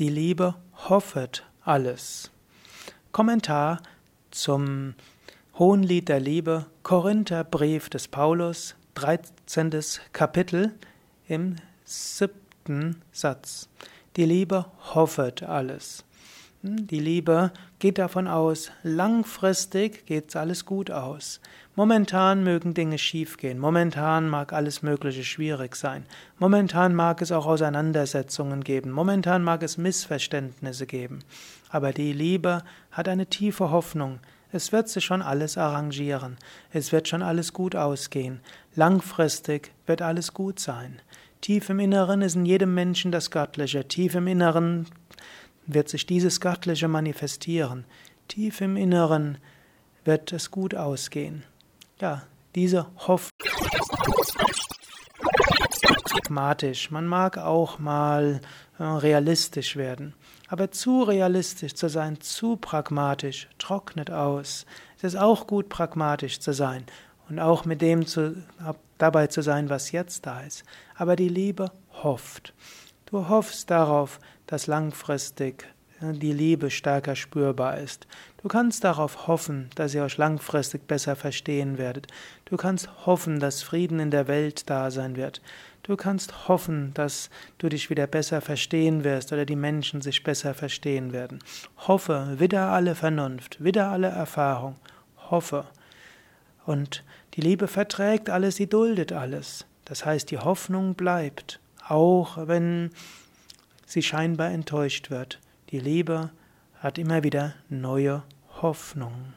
Die Liebe hoffet alles. Kommentar zum Hohenlied der Liebe, Korintherbrief des Paulus, 13. Kapitel im siebten Satz. Die Liebe hoffet alles. Hm, die Liebe geht davon aus, langfristig geht alles gut aus. Momentan mögen Dinge schiefgehen, momentan mag alles Mögliche schwierig sein, momentan mag es auch Auseinandersetzungen geben, momentan mag es Missverständnisse geben. Aber die Liebe hat eine tiefe Hoffnung. Es wird sich schon alles arrangieren, es wird schon alles gut ausgehen, langfristig wird alles gut sein. Tief im Inneren ist in jedem Menschen das Göttliche, tief im Inneren wird sich dieses Göttliche manifestieren. Tief im Inneren wird es gut ausgehen. Ja, diese Hoffnung. Pragmatisch. Man mag auch mal äh, realistisch werden. Aber zu realistisch zu sein, zu pragmatisch, trocknet aus. Es ist auch gut, pragmatisch zu sein und auch mit dem zu, dabei zu sein, was jetzt da ist. Aber die Liebe hofft. Du hoffst darauf, dass langfristig die Liebe stärker spürbar ist. Du kannst darauf hoffen, dass ihr euch langfristig besser verstehen werdet. Du kannst hoffen, dass Frieden in der Welt da sein wird. Du kannst hoffen, dass du dich wieder besser verstehen wirst oder die Menschen sich besser verstehen werden. Hoffe, wieder alle Vernunft, wieder alle Erfahrung. Hoffe. Und die Liebe verträgt alles, sie duldet alles. Das heißt, die Hoffnung bleibt auch wenn sie scheinbar enttäuscht wird. Die Liebe hat immer wieder neue Hoffnung.